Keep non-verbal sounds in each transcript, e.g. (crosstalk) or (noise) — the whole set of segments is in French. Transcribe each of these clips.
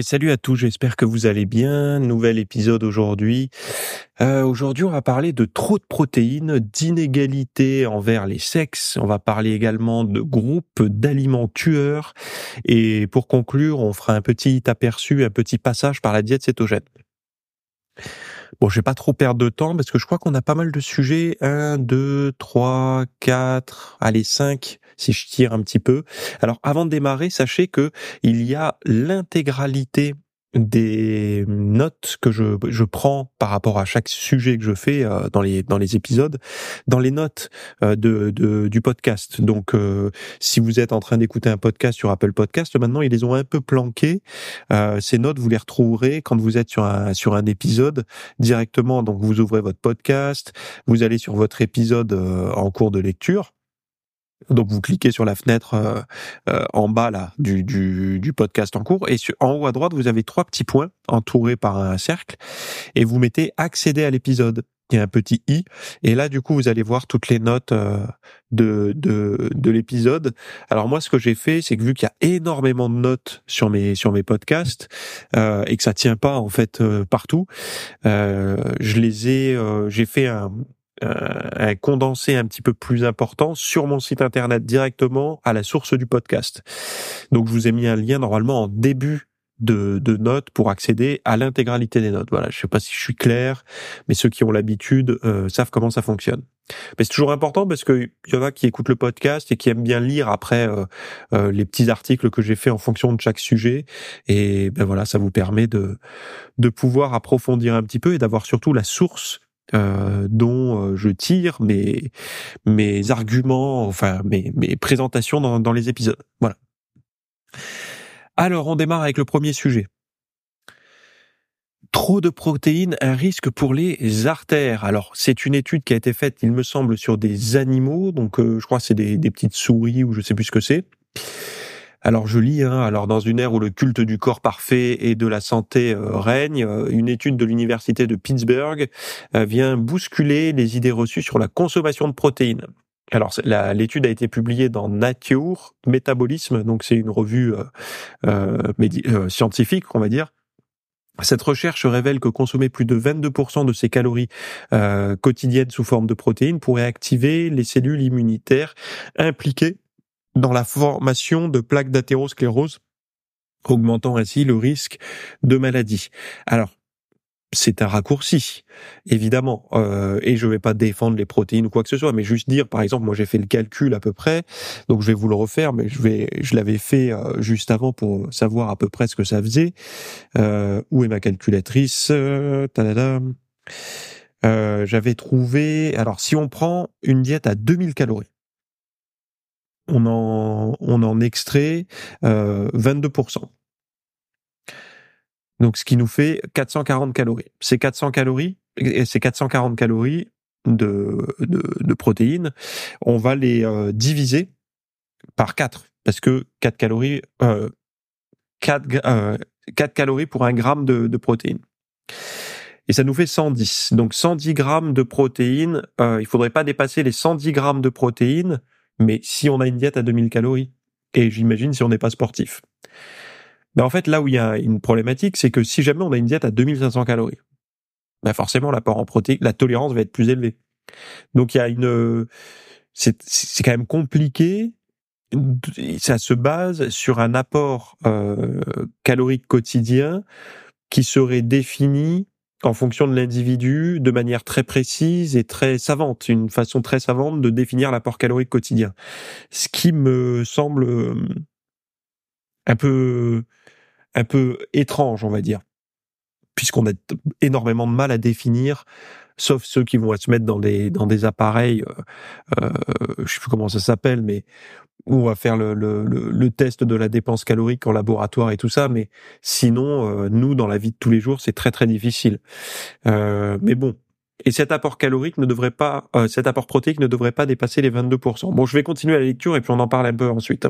Salut à tous, j'espère que vous allez bien. Nouvel épisode aujourd'hui. Euh, aujourd'hui, on va parler de trop de protéines, d'inégalités envers les sexes. On va parler également de groupes d'aliments tueurs. Et pour conclure, on fera un petit aperçu, un petit passage par la diète cétogène. Bon, je vais pas trop perdre de temps parce que je crois qu'on a pas mal de sujets. Un, deux, trois, quatre, allez, cinq si je tire un petit peu. Alors avant de démarrer, sachez que il y a l'intégralité des notes que je, je prends par rapport à chaque sujet que je fais euh, dans les dans les épisodes, dans les notes euh, de, de du podcast. Donc, euh, si vous êtes en train d'écouter un podcast sur Apple Podcast, maintenant ils les ont un peu planqués. ces notes, vous les retrouverez quand vous êtes sur un sur un épisode directement. Donc, vous ouvrez votre podcast, vous allez sur votre épisode en cours de lecture donc vous cliquez sur la fenêtre euh, euh, en bas là du, du, du, podcast en cours et en haut à droite vous avez trois petits points entourés par un cercle et vous mettez accéder à l'épisode. Il y a un petit i et là du coup vous allez voir toutes les notes euh, de de, de l'épisode. Alors moi ce que j'ai fait c'est que vu qu'il y a énormément de notes sur mes sur mes podcasts et que ça tient pas en fait partout, je les ai j'ai fait un euh, un condensé un petit peu plus important sur mon site internet directement à la source du podcast. Donc je vous ai mis un lien normalement en début de, de, notes pour accéder à l'intégralité des notes. Voilà, je sais pas si je suis clair, mais ceux qui ont l'habitude euh, savent comment ça fonctionne. Mais c'est toujours important parce que y en a qui écoutent le podcast et qui aiment bien lire après euh, les petits articles que j'ai fait en fonction de chaque sujet. Et ben voilà, ça vous permet de de pouvoir approfondir un petit peu et d'avoir surtout la source euh, dont euh, je tire mes mes arguments, enfin mes mes présentations dans, dans les épisodes. Voilà. Alors on démarre avec le premier sujet. Trop de protéines, un risque pour les artères. Alors, c'est une étude qui a été faite, il me semble, sur des animaux. Donc, euh, je crois que c'est des, des, petites souris ou je sais plus ce que c'est. Alors je lis, hein, alors dans une ère où le culte du corps parfait et de la santé euh, règne, euh, une étude de l'université de Pittsburgh euh, vient bousculer les idées reçues sur la consommation de protéines. Alors l'étude a été publiée dans Nature Métabolisme, donc c'est une revue scientifique, on va dire. Cette recherche révèle que consommer plus de 22% de ses calories quotidiennes sous forme de protéines pourrait activer les cellules immunitaires impliquées dans la formation de plaques d'athérosclérose, augmentant ainsi le risque de maladie. Alors, c'est un raccourci, évidemment, euh, et je vais pas défendre les protéines ou quoi que ce soit, mais juste dire, par exemple, moi j'ai fait le calcul à peu près, donc je vais vous le refaire, mais je vais, je l'avais fait euh, juste avant pour savoir à peu près ce que ça faisait. Euh, où est ma calculatrice euh, J'avais trouvé, alors si on prend une diète à 2000 calories, on en, on en extrait euh, 22%. Donc, ce qui nous fait 440 calories. Ces 400 calories, ces 440 calories de, de, protéines, on va les euh, diviser par 4. Parce que 4 calories, euh, 4, 4 euh, calories pour un gramme de, de protéines. Et ça nous fait 110. Donc 110 grammes de protéines, euh, il faudrait pas dépasser les 110 grammes de protéines mais si on a une diète à 2000 calories, et j'imagine si on n'est pas sportif. Ben en fait, là où il y a une problématique, c'est que si jamais on a une diète à 2500 calories, ben forcément l'apport en protéines, la tolérance va être plus élevée. Donc il y a une, c'est c'est quand même compliqué. Ça se base sur un apport euh, calorique quotidien qui serait défini en fonction de l'individu de manière très précise et très savante, une façon très savante de définir l'apport calorique quotidien. Ce qui me semble euh, un peu un peu étrange, on va dire, puisqu'on a énormément de mal à définir, sauf ceux qui vont se mettre dans des dans des appareils, euh, euh, je sais plus comment ça s'appelle, mais on va faire le, le, le, test de la dépense calorique en laboratoire et tout ça, mais sinon, euh, nous, dans la vie de tous les jours, c'est très très difficile. Euh, mais bon. Et cet apport calorique ne devrait pas, euh, cet apport protéique ne devrait pas dépasser les 22%. Bon, je vais continuer la lecture et puis on en parle un peu ensuite.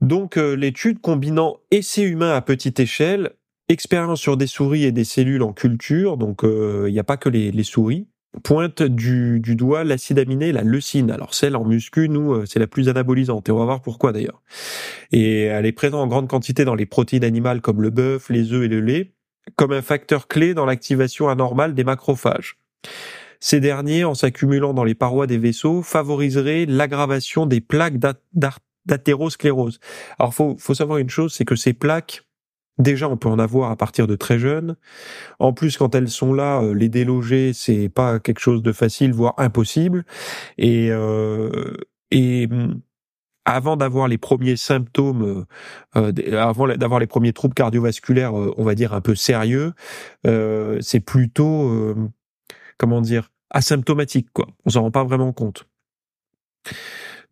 Donc, l'étude combinant essai humain à petite échelle, expérience sur des souris et des cellules en culture, donc il n'y a pas que les, les souris, pointe du, doigt l'acide aminé, la leucine. Alors celle en muscu, nous, euh, c'est la plus anabolisante et on va voir pourquoi d'ailleurs. Et elle est présente en grande quantité dans les protéines animales comme le bœuf, les œufs et le lait, comme un facteur clé dans l'activation anormale des macrophages. Ces derniers, en s'accumulant dans les parois des vaisseaux, favoriseraient l'aggravation des plaques d'athérosclérose. Alors faut, faut savoir une chose, c'est que ces plaques Déjà, on peut en avoir à partir de très jeunes. En plus, quand elles sont là, euh, les déloger, c'est pas quelque chose de facile, voire impossible. Et, euh, et mm, avant d'avoir les premiers symptômes, euh, avant d'avoir les premiers troubles cardiovasculaires, on va dire un peu sérieux, c'est plutôt, comment dire, asymptomatique, quoi. On s'en rend pas vraiment compte.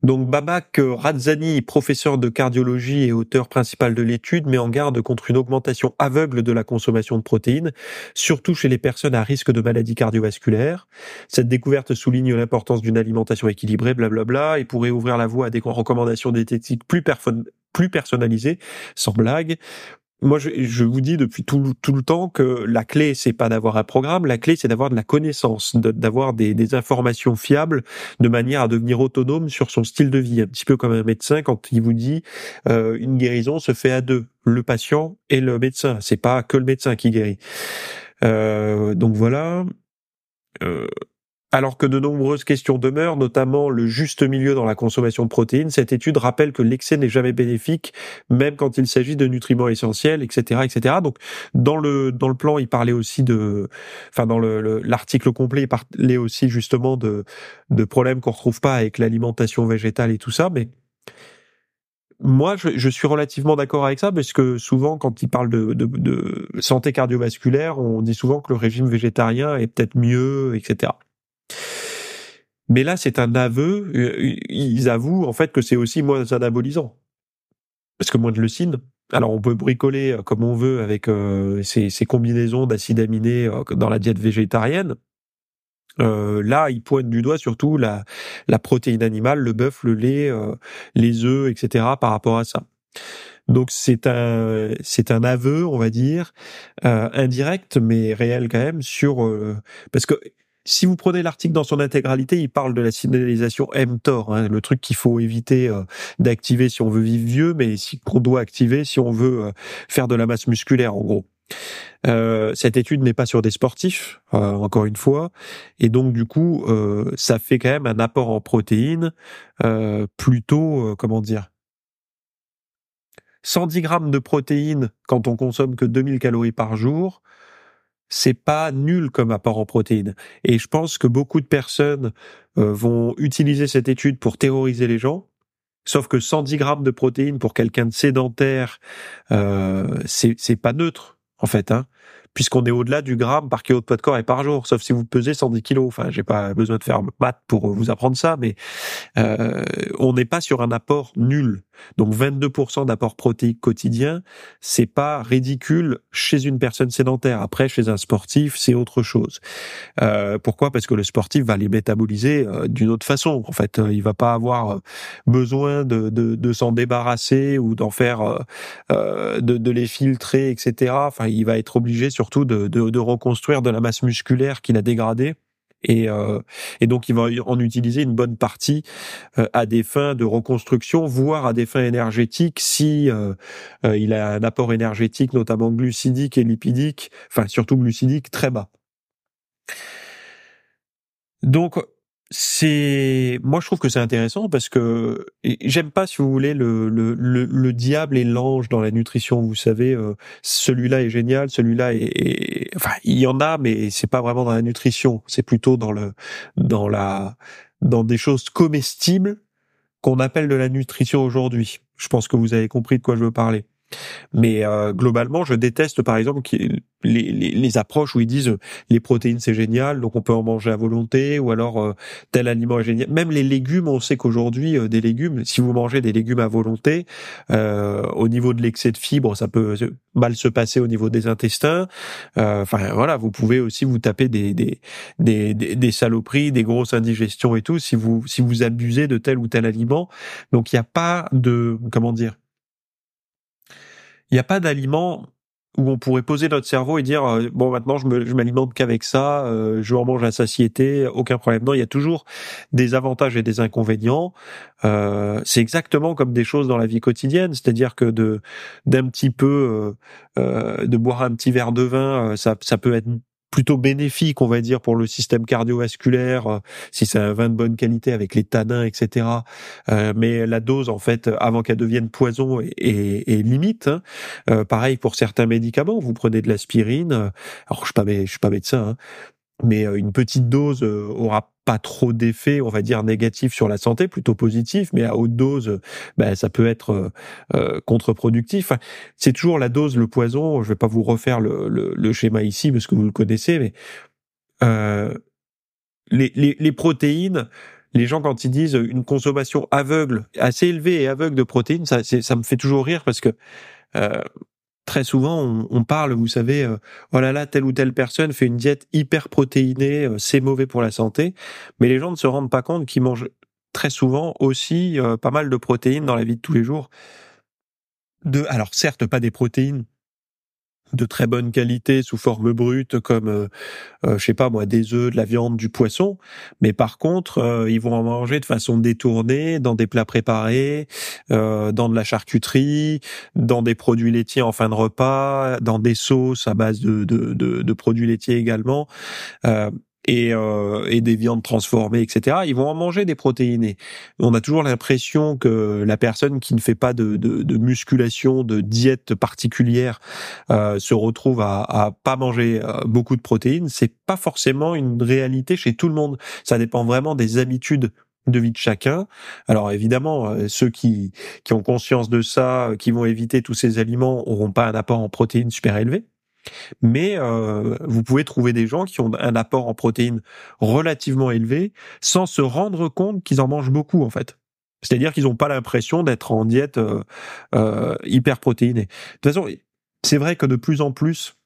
Donc Babak Razzani, professeur de cardiologie et auteur principal de l'étude, met en garde contre une augmentation aveugle de la consommation de protéines, surtout chez les personnes à risque de maladies cardiovasculaires. Cette découverte souligne l'importance d'une alimentation équilibrée, blablabla, et pourrait ouvrir la voie à des recommandations diététiques plus personnalisées, sans blague moi, je, je, vous dis depuis tout, tout, le temps que la clé, c'est pas d'avoir un programme, la clé, c'est d'avoir de la connaissance, d'avoir des, des, informations fiables, de manière à devenir autonome sur son style de vie. Un petit peu comme un médecin quand il vous dit euh, une guérison se fait à deux, le patient et le médecin. C'est pas que le médecin qui guérit. Euh, donc voilà. Euh, alors que de nombreuses questions demeurent, notamment le juste milieu dans la consommation de protéines, cette étude rappelle que l'excès n'est jamais bénéfique, même quand il s'agit de nutriments essentiels, etc., etc. Donc, dans le dans le plan, il parlait aussi de, enfin dans le l'article complet, il parlait aussi justement de de problèmes qu'on retrouve pas avec l'alimentation végétale et tout ça, mais moi, je, suis relativement d'accord avec ça parce que souvent, quand il parle de, de, de, santé cardiovasculaire, on dit souvent que le régime végétarien est peut-être mieux, etc. Mais là, c'est un aveu. Euh, ils avouent en fait que c'est aussi moins anabolisant. Parce que moins de leucine. Alors on peut bricoler euh, comme on veut avec euh, ces, combinaisons d'acides aminés dans la diète végétarienne. là, ils pointent du doigt surtout la, la protéine animale, le bœuf, le lait, les œufs, etc. par rapport à ça. Donc c'est un c'est un aveu, on va dire, indirect mais réel quand même sur parce que si vous prenez l'article dans son intégralité, il parle de la signalisation mTOR, hein, le truc qu'il faut éviter euh, d'activer si on veut vivre vieux, mais qu'on doit activer si on veut euh, faire de la masse musculaire, en gros. Euh, cette étude n'est pas sur des sportifs, encore une fois, et donc du coup, ça fait quand même un apport en protéines plutôt, comment dire, 110 grammes de protéines quand on consomme que 2000 calories par jour, c'est pas nul comme apport en protéines. Et je pense que beaucoup de personnes euh, vont utiliser cette étude pour terroriser les gens. Sauf que 110 grammes de protéines pour quelqu'un de sédentaire, euh, c'est pas neutre en fait. Hein puisqu'on est au-delà du gramme par kilo de poids de corps et par jour, sauf si vous pesez 110 kilos. Enfin, j'ai pas besoin de faire maths pour vous apprendre ça, mais euh, on n'est pas sur un apport nul. Donc 22% d'apport protéique quotidien, c'est pas ridicule chez une personne sédentaire. Après, chez un sportif, c'est autre chose. Euh, pourquoi? Parce que le sportif va les métaboliser euh, d'une autre façon. En fait, il va pas avoir besoin de, de, de s'en débarrasser ou d'en faire, de, de les filtrer, etc. Enfin, il va être obligé sur surtout de, de, reconstruire de la masse musculaire qu'il a dégradée. Et, euh, et, donc il va en utiliser une bonne partie euh, à des fins de reconstruction, voire à des fins énergétiques si euh, il a un apport énergétique, notamment glucidique et lipidique, enfin surtout glucidique, très bas. Donc c'est moi je trouve que c'est intéressant parce que j'aime pas si vous voulez le le, le, diable et l'ange dans la nutrition vous savez euh, celui-là est génial celui-là est, enfin il y en a mais c'est pas vraiment dans la nutrition. C'est plutôt dans le dans la dans des choses comestibles qu'on appelle de la nutrition aujourd'hui. Je pense que vous avez compris de quoi je veux parler Mais euh, globalement, je déteste par exemple les, les, les, approches où ils disent les protéines c'est génial, donc on peut en manger à volonté, ou alors euh, tel aliment est génial. Même les légumes, on sait qu'aujourd'hui euh, des légumes, si vous mangez des légumes à volonté, au niveau de l'excès de fibres, ça peut mal se passer au niveau des intestins. Enfin voilà, vous pouvez aussi vous taper des des, des des, des saloperies, des grosses indigestions et tout si vous si vous abusez de tel ou tel aliment. Donc il n'y a pas de comment dire il n'y a pas d'aliment où on pourrait poser notre cerveau et dire euh, bon maintenant je me je m'alimente qu'avec ça, euh, je mange à satiété, aucun problème. Non, il y a toujours des avantages et des inconvénients. Euh, c'est exactement comme des choses dans la vie quotidienne, c'est-à-dire que de d'un petit peu de boire un petit verre de vin, ça ça peut être plutôt bénéfique, on va dire, pour le système cardiovasculaire, euh, si c'est un vin de bonne qualité avec les tanins, etc. Euh, mais la dose, en fait, avant qu'elle devienne poison, est, est, limite. Hein. Euh, pareil pour certains médicaments, vous prenez de l'aspirine. Alors, je suis pas, suis pas médecin, hein, mais une petite dose aura pas trop d'effet, on va dire négatif sur la santé, plutôt positif, mais à haute dose, ben, ça peut être euh, euh, contre-productif. C'est toujours la dose, le poison. Je vais pas vous refaire le, le, le, schéma ici parce que vous le connaissez, mais euh, les, les, les, protéines. Les gens quand ils disent une consommation aveugle, assez élevée et aveugle de protéines, ça, ça me fait toujours rire parce que euh, très souvent, on, parle, vous savez, euh, oh là là, telle ou telle personne fait une diète hyper protéinée, euh, c'est mauvais pour la santé, mais les gens ne se rendent pas compte qu'ils mangent très souvent aussi euh, pas mal de protéines dans la vie de tous les jours. De, alors certes, pas des protéines de très bonne qualité sous forme brute comme euh, euh, je sais pas moi des œufs, de la viande, du poisson, mais par contre euh, ils vont en manger de façon détournée dans des plats préparés, dans de la charcuterie, dans des produits laitiers en fin de repas, dans des sauces à base de, de, de, de produits laitiers également et, euh, et des viandes transformées, etc. Ils vont en manger des protéinés. On a toujours l'impression que la personne qui ne fait pas de, de, de musculation, de diète particulière, euh, se retrouve à, à pas manger euh, beaucoup de protéines. C'est pas forcément une réalité chez tout le monde. Ça dépend vraiment des habitudes de vie de chacun. Alors évidemment, euh, ceux qui, qui ont conscience de ça, qui vont éviter tous ces aliments, auront pas un apport en protéines super élevé. Mais euh, vous pouvez trouver des gens qui ont un apport en protéines relativement élevé sans se rendre compte qu'ils en mangent beaucoup en fait. C'est-à-dire qu'ils n'ont pas l'impression d'être en diète euh, euh, hyper protéinée. De toute façon, c'est vrai que de plus en plus,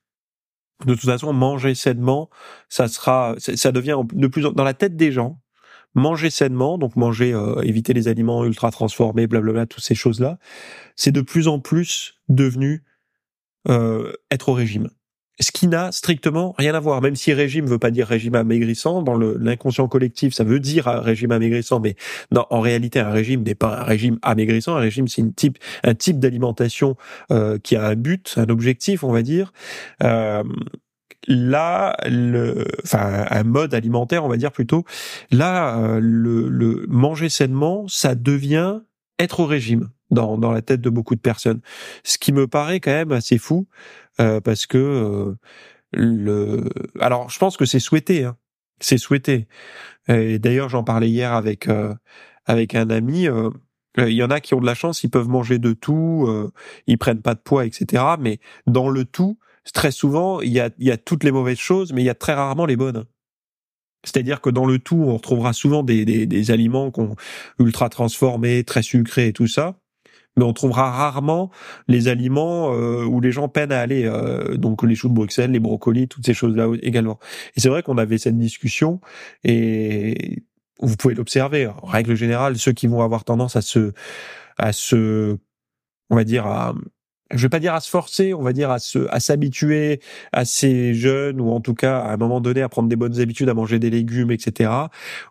de toute façon, manger sainement, ça sera, ça devient de plus en, dans la tête des gens. Manger sainement, donc manger, éviter les aliments ultra transformés, blablabla, toutes ces choses-là, c'est de plus en plus devenu euh, être au régime. Ce qui n'a strictement rien à voir, même si régime veut pas dire régime amaigrissant, dans l'inconscient collectif, ça veut dire régime amaigrissant, mais non, en réalité, un régime n'est pas un régime amaigrissant. Un régime, c'est type, un type d'alimentation euh, qui a un but, un objectif, on va dire. Euh, là, le, enfin, un mode alimentaire, on va dire plutôt. Là, euh, le, le manger sainement, ça devient être au régime dans, dans la tête de beaucoup de personnes. Ce qui me paraît quand même assez fou, euh, parce que euh, le. Alors, je pense que c'est souhaité. Hein. C'est souhaité. Et d'ailleurs, j'en parlais hier avec euh, avec un ami. Euh, il y en a qui ont de la chance, ils peuvent manger de tout, ils prennent pas de poids, etc. Mais dans le tout, très souvent, il y a, il y a toutes les mauvaises choses, mais il y a très rarement les bonnes. C'est-à-dire que dans le tout, on retrouvera souvent des, des, des aliments qu'on ultra transformés, très sucrés et tout ça mais on trouvera rarement les aliments euh, où les gens peinent à aller, euh, donc les choux de Bruxelles, les brocolis, toutes ces choses-là également. Et c'est vrai qu'on avait cette discussion et vous pouvez l'observer. En règle générale, ceux qui vont avoir tendance à se, à se, on va dire à je vais pas dire à se forcer, on va dire à se, à s'habituer à ces jeunes ou en tout cas à un moment donné à prendre des bonnes habitudes, à manger des légumes, etc.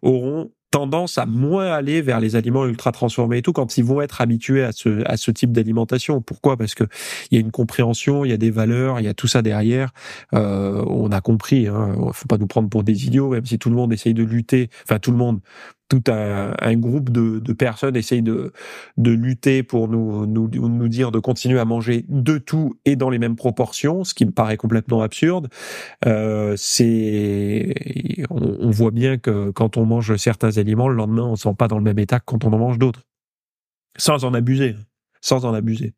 auront tendance à moins aller vers les aliments ultra transformés et tout quand ils vont être habitués à ce à ce type d'alimentation. Pourquoi? Parce que il y a une compréhension, il y a des valeurs, il y a tout ça derrière. Euh, on a compris. Hein, faut pas nous prendre pour des idiots, même si tout le monde essaye de lutter. Enfin, tout le monde tout un, un groupe de, de, personnes essaye de, de lutter pour nous, nous, nous dire de continuer à manger de tout et dans les mêmes proportions, ce qui me paraît complètement absurde. Euh, c'est, on, on, voit bien que quand on mange certains aliments, le lendemain, on ne sent pas dans le même état que quand on en mange d'autres, sans en abuser, sans en abuser.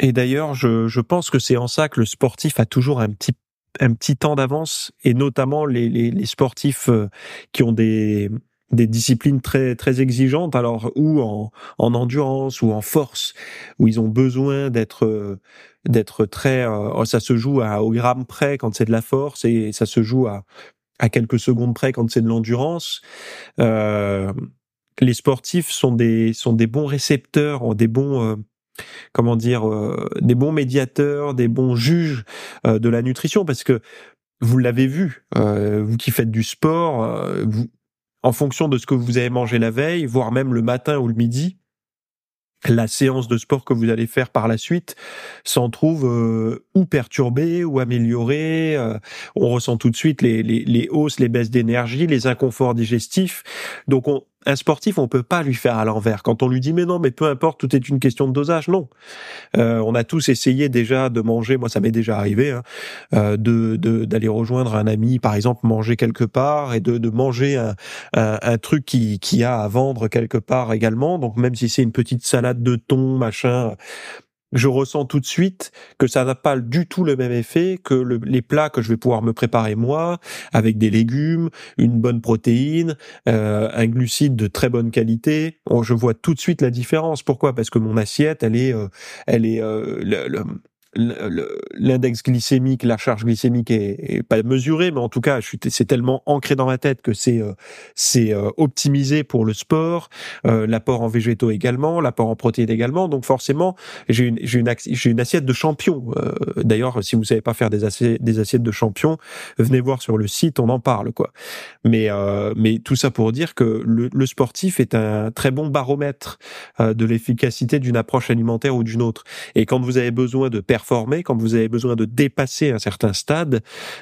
Et d'ailleurs, je, je pense que c'est en ça que le sportif a toujours un petit un petit temps d'avance, et notamment les, les, les sportifs euh, qui ont des des disciplines très très exigeantes alors ou en, en endurance ou en force où ils ont besoin d'être d'être très euh, ça se joue à au gramme près quand c'est de la force et ça se joue à à quelques secondes près quand c'est de l'endurance. Euh, les sportifs sont des sont des bons récepteurs ont des bons euh, comment dire euh, des bons médiateurs des bons juges de la nutrition parce que vous l'avez vu, vous qui faites du sport, vous, en fonction de ce que vous avez mangé la veille, voire même le matin ou le midi, la séance de sport que vous allez faire par la suite s'en trouve euh, ou perturbée ou améliorée. Euh, on ressent tout de suite les, les, les hausses, les baisses d'énergie, les inconforts digestifs. Donc on, un sportif, on peut pas lui faire à l'envers. Quand on lui dit mais non, mais peu importe, tout est une question de dosage, non. Euh, on a tous essayé déjà de manger, moi ça m'est déjà arrivé, hein, euh, de d'aller rejoindre un ami, par exemple, manger quelque part et de, de manger un, un, un truc qui, qui a à vendre quelque part également. Donc même si c'est une petite salade de thon, machin, je ressens tout de suite que ça n'a pas du tout le même effet que les plats que je vais pouvoir me préparer moi, avec des légumes, une bonne protéine, euh, un glucide de très bonne qualité. je vois tout de suite la différence. Pourquoi? Parce que mon assiette, elle est, euh, elle est euh, le, l'index glycémique, la charge glycémique est, pas mesurée, mais en tout cas, c'est tellement ancré dans ma tête que c'est euh, c'est euh, optimisé pour le sport, euh, l'apport en végétaux également, l'apport en protéines également. Donc forcément, j'ai une j'ai une, une assiette de champion. D'ailleurs, si vous savez pas faire des assiettes des assiettes de champion, venez voir sur le site, on en parle quoi. Mais mais tout ça pour dire que le, le sportif est un très bon baromètre de l'efficacité d'une approche alimentaire ou d'une autre. Et quand vous avez besoin de perdre performer, quand vous avez besoin de dépasser un certain stade,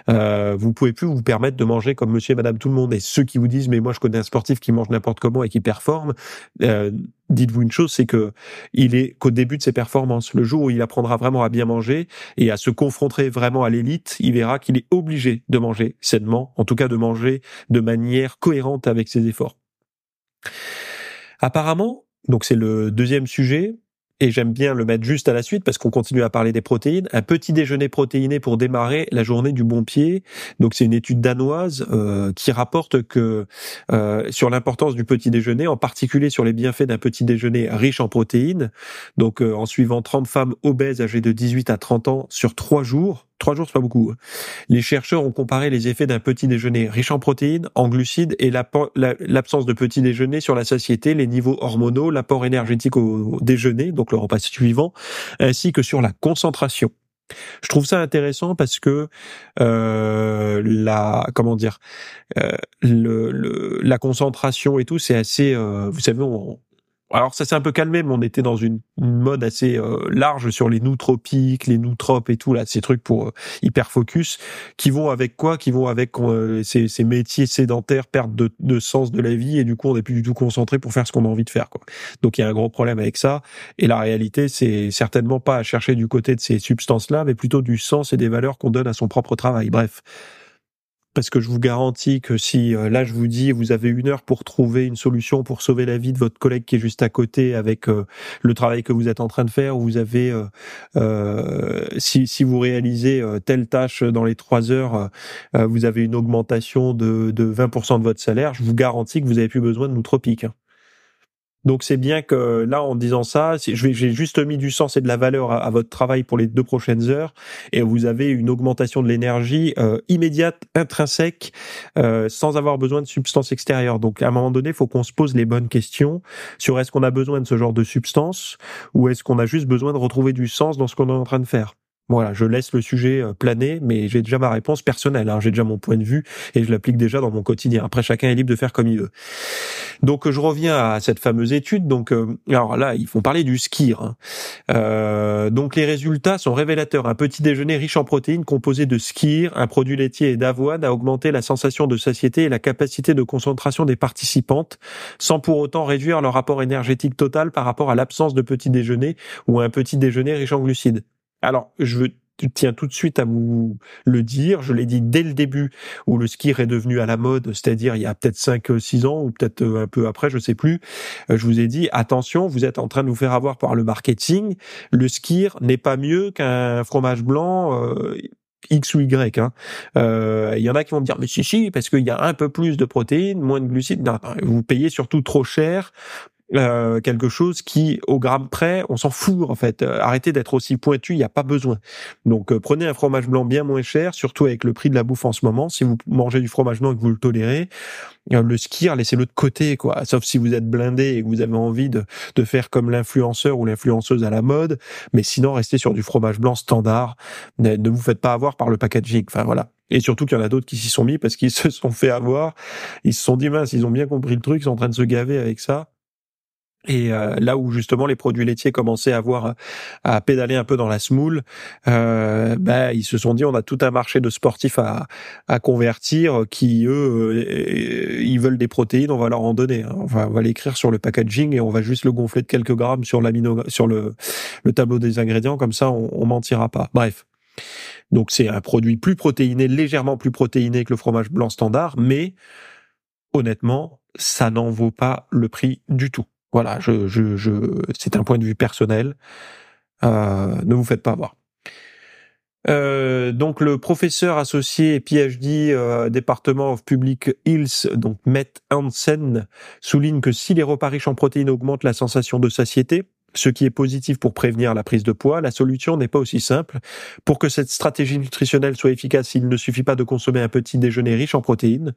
euh, vous pouvez plus vous permettre de manger comme monsieur et madame tout le monde. Et ceux qui vous disent, mais moi je connais un sportif qui mange n'importe comment et qui performe, euh, dites-vous une chose, c'est que il est qu'au début de ses performances. Le jour où il apprendra vraiment à bien manger et à se confronter vraiment à l'élite, il verra qu'il est obligé de manger sainement, en tout cas de manger de manière cohérente avec ses efforts. Apparemment, donc c'est le deuxième sujet, et j'aime bien le mettre juste à la suite parce qu'on continue à parler des protéines. Un petit déjeuner protéiné pour démarrer la journée du bon pied. Donc c'est une étude danoise euh, qui rapporte que euh, sur l'importance du petit déjeuner, en particulier sur les bienfaits d'un petit déjeuner riche en protéines. Donc euh, en suivant 30 femmes obèses âgées de 18 à 30 ans sur trois jours, Trois jours, c'est pas beaucoup. Hein. Les chercheurs ont comparé les effets d'un petit déjeuner riche en protéines, en glucides et l'absence de petit déjeuner sur la satiété, les niveaux hormonaux, l'apport énergétique au déjeuner, donc le repas suivant, ainsi que sur la concentration. Je trouve ça intéressant parce que euh, la comment dire euh, le, la concentration et tout c'est assez euh, vous savez on, alors ça s'est un peu calmé, mais on était dans une, mode assez euh, large sur les nootropiques, les nootropes et tout là, ces trucs pour euh, hyper focus, qui vont avec quoi? Qui vont avec euh, ces, ces, métiers sédentaires, perte de, de, sens de la vie, et du coup on n'est plus du tout concentré pour faire ce qu'on a envie de faire. Quoi. Donc il y a un gros problème avec ça. Et la réalité, c'est certainement pas à chercher du côté de ces substances-là, mais plutôt du sens et des valeurs qu'on donne à son propre travail. Bref, parce que je vous garantis que si euh, là je vous dis vous avez une heure pour trouver une solution pour sauver la vie de votre collègue qui est juste à côté avec euh, le travail que vous êtes en train de faire, vous avez euh, si, si vous réalisez telle tâche dans les trois heures, vous avez une augmentation de, de 20% de votre salaire, je vous garantis que vous avez plus besoin de nootropiques. Hein. Donc c'est bien que là, en disant ça, j'ai juste mis du sens et de la valeur à, votre travail pour les deux prochaines heures, et vous avez une augmentation de l'énergie euh, immédiate, intrinsèque, euh, sans avoir besoin de substances extérieures. Donc à un moment donné, il faut qu'on se pose les bonnes questions sur est-ce qu'on a besoin de ce genre de substance ou est-ce qu'on a juste besoin de retrouver du sens dans ce qu'on est en train de faire. Voilà, je laisse le sujet euh, planer, mais j'ai déjà ma réponse personnelle. Hein. J'ai déjà mon point de vue et je l'applique déjà dans mon quotidien. Après, chacun est libre de faire comme il veut. Donc, je reviens à cette fameuse étude. Donc, euh, alors là, ils font parler du skir. Hein. Euh, donc, les résultats sont révélateurs. Un petit déjeuner riche en protéines composé de skir, un produit laitier et d'avoine, a augmenté la sensation de satiété et la capacité de concentration des participantes, sans pour autant réduire leur rapport énergétique total par rapport à l'absence de petit déjeuner ou un petit déjeuner riche en glucides. Alors, je tiens tout de suite à vous le dire. Je l'ai dit dès le début où le ski est devenu à la mode, c'est-à-dire il y a peut-être 5-6 ans ou peut-être un peu après, je sais plus. Je vous ai dit attention, vous êtes en train de vous faire avoir par le marketing. Le ski n'est pas mieux qu'un fromage blanc. Euh, X ou Y. Hein. Euh, il y en a qui vont me dire mais si si parce qu'il y a un peu plus de protéines, moins de glucides. Non, vous payez surtout trop cher euh, quelque chose qui, au gramme près, on s'en fout en fait. Euh, arrêtez d'être aussi pointu, il n'y a pas besoin. Donc euh, prenez un fromage blanc bien moins cher, surtout avec le prix de la bouffe en ce moment. Si vous mangez du fromage blanc et que vous le tolérez, le skier, laissez-le de côté, quoi. Sauf si vous êtes blindé et que vous avez envie de, de faire comme l'influenceur ou l'influenceuse à la mode. Mais sinon, restez sur du fromage blanc standard. Ne, ne vous faites pas avoir par le packaging. Enfin voilà. Et surtout qu'il y en a d'autres qui s'y sont mis parce qu'ils (laughs) se sont fait avoir. Ils se sont dit mince, ils ont bien compris le truc, ils sont en train de se gaver avec ça. Et euh, là où justement les produits laitiers commençaient à avoir à pédaler un peu dans la smoule, euh, bah, ils se sont dit on a tout un marché de sportifs à, à convertir qui eux euh, ils veulent des protéines, on va leur en donner. Hein. Enfin, on va l'écrire sur le packaging et on va juste le gonfler de quelques grammes sur l'amino sur le, le tableau des ingrédients comme ça on, on mentira pas. Bref. Donc c'est un produit plus protéiné, légèrement plus protéiné que le fromage blanc standard, mais honnêtement, ça n'en vaut pas le prix du tout. Voilà, je, c'est un point de vue personnel. Euh, ne vous faites pas avoir. Euh, donc le professeur associé PhD euh, département of Public Health, donc Matt Hansen, souligne que si les repas riches en protéines augmentent la sensation de satiété, ce qui est positif pour prévenir la prise de poids, la solution n'est pas aussi simple. Pour que cette stratégie nutritionnelle soit efficace, il ne suffit pas de consommer un petit déjeuner riche en protéines.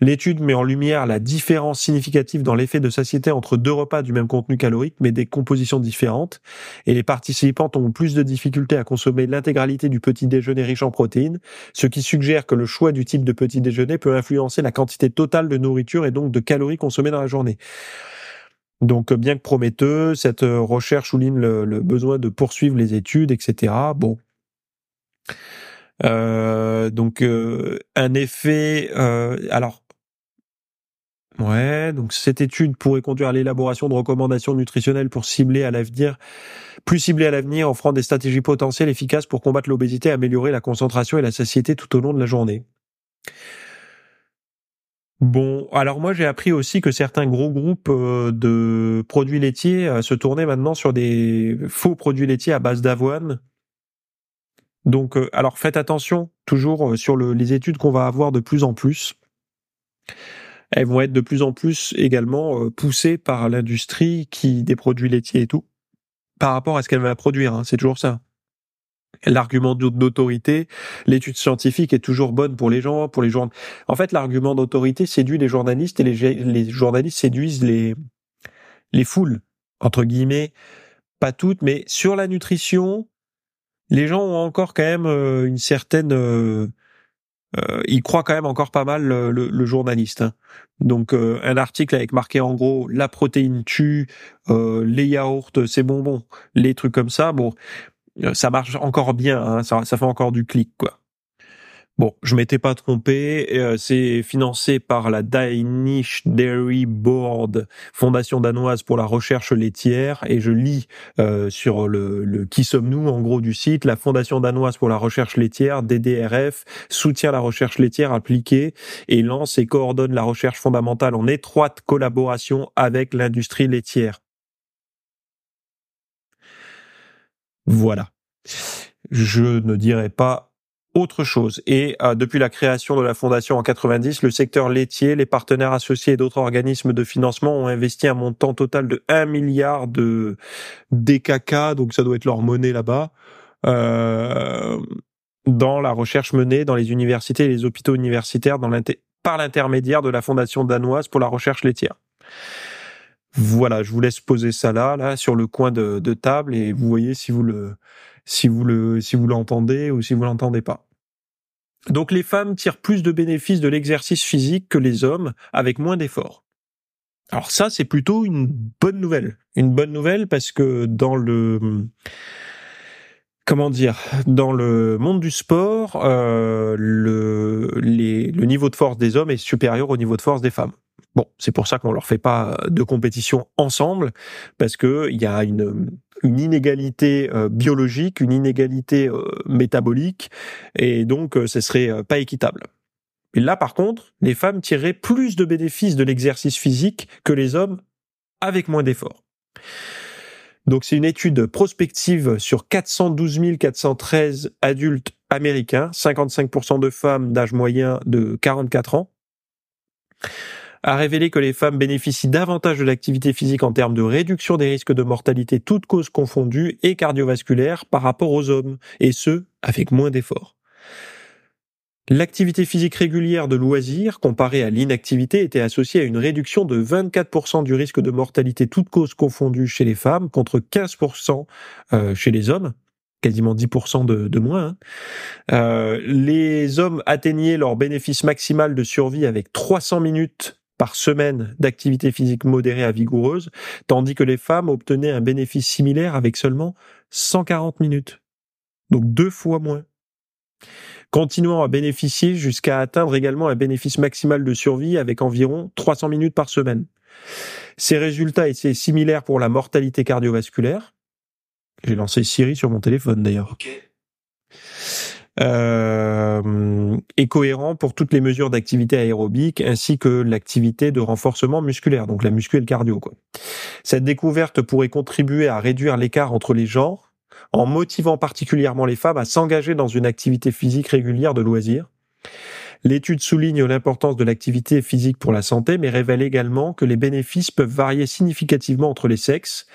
L'étude met en lumière la différence significative dans l'effet de satiété entre deux repas du même contenu calorique, mais des compositions différentes. Et les participants ont plus de difficultés à consommer l'intégralité du petit déjeuner riche en protéines, ce qui suggère que le choix du type de petit déjeuner peut influencer la quantité totale de nourriture et donc de calories consommées dans la journée. Donc, bien que prometteux, cette euh, recherche souligne le, besoin de poursuivre les études, etc. Bon. Euh, donc, euh, un effet. alors, ouais. Donc, cette étude pourrait conduire à l'élaboration de recommandations nutritionnelles pour cibler à l'avenir, plus cibler à l'avenir, offrant des stratégies potentielles efficaces pour combattre l'obésité, améliorer la concentration et la satiété tout au long de la journée. Bon, alors moi j'ai appris aussi que certains gros groupes euh, de produits laitiers euh, se tournaient maintenant sur des faux produits laitiers à base d'avoine. Donc, euh, alors faites attention toujours sur les études qu'on va avoir de plus en plus. Elles vont être de plus en plus également poussées par l'industrie qui des produits laitiers et tout, par rapport à ce qu'elle va produire. Hein, c'est toujours ça l'argument d'autorité, l'étude scientifique est toujours bonne pour les gens, pour les gens. En fait, l'argument d'autorité séduit les journalistes et les, les, journalistes séduisent les les foules entre guillemets, pas toutes, mais sur la nutrition, les gens ont encore quand même euh, une certaine euh, euh, ils croient quand même encore pas mal le, le, journaliste. Hein. Donc euh, un article avec marqué en gros la protéine tue, euh, les yaourts c'est bonbon, les trucs comme ça. Bon, euh, ça marche encore bien, hein, ça, ça, fait encore du clic, quoi. Bon, je m'étais pas trompé, euh, c'est financé par la Danish Dairy Board, fondation danoise pour la recherche laitière, et je lis euh, sur le, le qui sommes-nous en gros du site, la fondation danoise pour la recherche laitière, DDRF, soutient la recherche laitière appliquée et lance et coordonne la recherche fondamentale en étroite collaboration avec l'industrie laitière. Voilà. Je ne dirais pas autre chose. Et euh, depuis la création de la fondation en 90, le secteur laitier, les partenaires associés et d'autres organismes de financement ont investi un montant total de 1 milliard de DKK, donc ça doit être leur monnaie là-bas, euh, dans la recherche menée dans les universités et les hôpitaux universitaires par l'intermédiaire de la fondation danoise pour la recherche laitière. Voilà, je vous laisse poser ça là, là, sur le coin de, table, et vous voyez si vous le, si vous le, si vous l'entendez ou si vous l'entendez pas. Donc les femmes tirent plus de bénéfices de l'exercice physique que les hommes avec moins d'efforts. Alors ça, c'est plutôt une bonne nouvelle. Une bonne nouvelle parce que dans le comment dire, dans le monde du sport, euh, le, le niveau de force des hommes est supérieur au niveau de force des femmes. Bon, c'est pour ça qu'on leur fait pas de compétition ensemble, parce que il y a une inégalité biologique, une inégalité métabolique, et donc ce serait pas équitable. Et là, par contre, les femmes tireraient plus de bénéfices de l'exercice physique que les hommes avec moins d'efforts. Donc c'est une étude prospective sur 412 413 adultes américains, 55% de femmes d'âge moyen de 44 ans, a révélé que les femmes bénéficient davantage de l'activité physique en termes de réduction des risques de mortalité toutes causes confondues et cardiovasculaires par rapport aux hommes, et ce, avec moins d'efforts. L'activité physique régulière de loisirs, comparée à l'inactivité, était associée à une réduction de 24% du risque de mortalité toutes causes confondues chez les femmes contre 15% euh, chez les hommes quasiment 10% de, moins. Hein. Euh, les hommes atteignaient leur bénéfice maximal de survie avec 300 minutes par semaine d'activité physique modérée à vigoureuse, tandis que les femmes obtenaient un bénéfice similaire avec seulement 140 minutes. Donc deux fois moins continuant à bénéficier jusqu'à atteindre également un bénéfice maximal de survie avec environ 300 minutes par semaine. Ces résultats étaient similaires pour la mortalité cardiovasculaire. J'ai lancé Siri sur mon téléphone d'ailleurs. Euh, et cohérent pour toutes les mesures d'activité aérobique ainsi que l'activité de renforcement musculaire, donc la muscu et le cardio. Cette découverte pourrait contribuer à réduire l'écart entre les genres en motivant particulièrement les femmes à s'engager dans une activité physique régulière de loisirs. L'étude souligne l'importance de l'activité physique pour la santé, mais révèle également que les bénéfices peuvent varier significativement entre les sexes.